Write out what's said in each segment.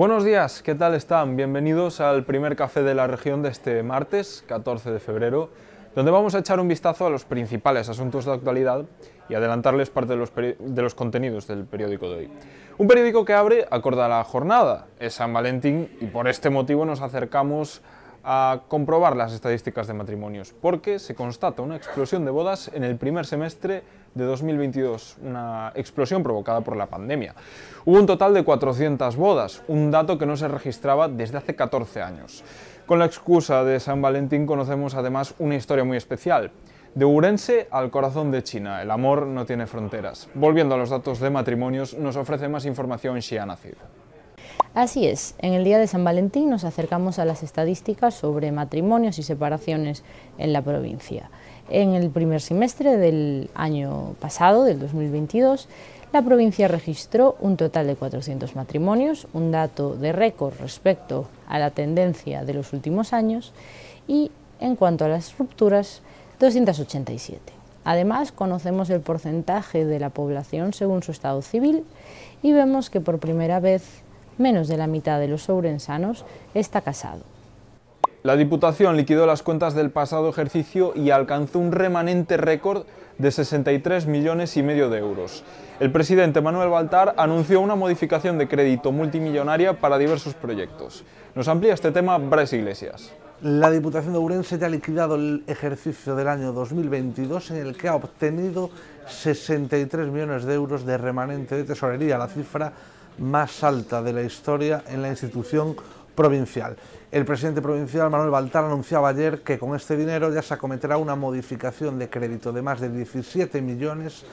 Buenos días, ¿qué tal están? Bienvenidos al primer café de la región de este martes, 14 de febrero, donde vamos a echar un vistazo a los principales asuntos de actualidad y adelantarles parte de los, de los contenidos del periódico de hoy. Un periódico que abre acorde a la jornada, es San Valentín, y por este motivo nos acercamos a comprobar las estadísticas de matrimonios, porque se constata una explosión de bodas en el primer semestre de 2022, una explosión provocada por la pandemia. Hubo un total de 400 bodas, un dato que no se registraba desde hace 14 años. Con la excusa de San Valentín conocemos además una historia muy especial. De Urense al corazón de China, el amor no tiene fronteras. Volviendo a los datos de matrimonios, nos ofrece más información Xiana Cid. Así es, en el día de San Valentín nos acercamos a las estadísticas sobre matrimonios y separaciones en la provincia. En el primer semestre del año pasado, del 2022, la provincia registró un total de 400 matrimonios, un dato de récord respecto a la tendencia de los últimos años, y en cuanto a las rupturas, 287. Además, conocemos el porcentaje de la población según su estado civil y vemos que por primera vez menos de la mitad de los ourensanos está casado. La Diputación liquidó las cuentas del pasado ejercicio y alcanzó un remanente récord de 63 millones y medio de euros. El presidente Manuel Baltar anunció una modificación de crédito multimillonaria para diversos proyectos. Nos amplía este tema Bres Iglesias. La Diputación de Ourense ya ha liquidado el ejercicio del año 2022 en el que ha obtenido 63 millones de euros de remanente de tesorería, la cifra más alta de la historia en la institución provincial. El presidente provincial Manuel Baltar anunciaba ayer que con este dinero ya se acometerá una modificación de crédito de más de 17 millones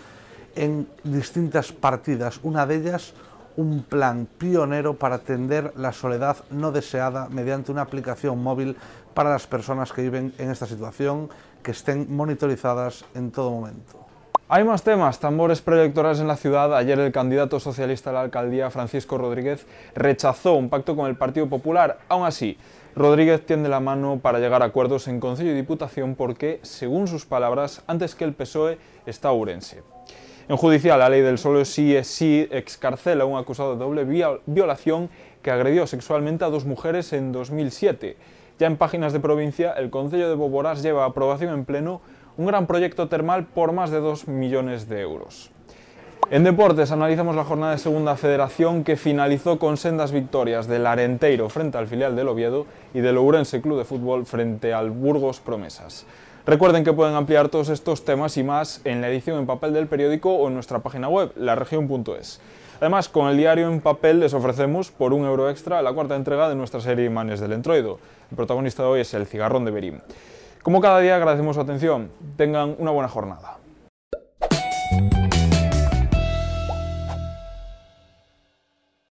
en distintas partidas, una de ellas un plan pionero para atender la soledad no deseada mediante una aplicación móvil para las personas que viven en esta situación, que estén monitorizadas en todo momento. Hay más temas, tambores preelectorales en la ciudad. Ayer el candidato socialista a la alcaldía, Francisco Rodríguez, rechazó un pacto con el Partido Popular. Aún así, Rodríguez tiende la mano para llegar a acuerdos en Consejo y Diputación porque, según sus palabras, antes que el PSOE está Urense. En judicial, la ley del solo sí es sí excarcela a un acusado de doble violación que agredió sexualmente a dos mujeres en 2007. Ya en páginas de provincia, el Consejo de Boborás lleva aprobación en pleno un gran proyecto termal por más de 2 millones de euros. En deportes analizamos la jornada de Segunda Federación que finalizó con sendas victorias del Arenteiro frente al filial del Oviedo y del Ourense Club de Fútbol frente al Burgos Promesas. Recuerden que pueden ampliar todos estos temas y más en la edición en papel del periódico o en nuestra página web, laregion.es. Además, con el diario en papel les ofrecemos por un euro extra la cuarta entrega de nuestra serie Imanes del Entroido. El protagonista de hoy es el cigarrón de Berín. Como cada día agradecemos su atención. Tengan una buena jornada.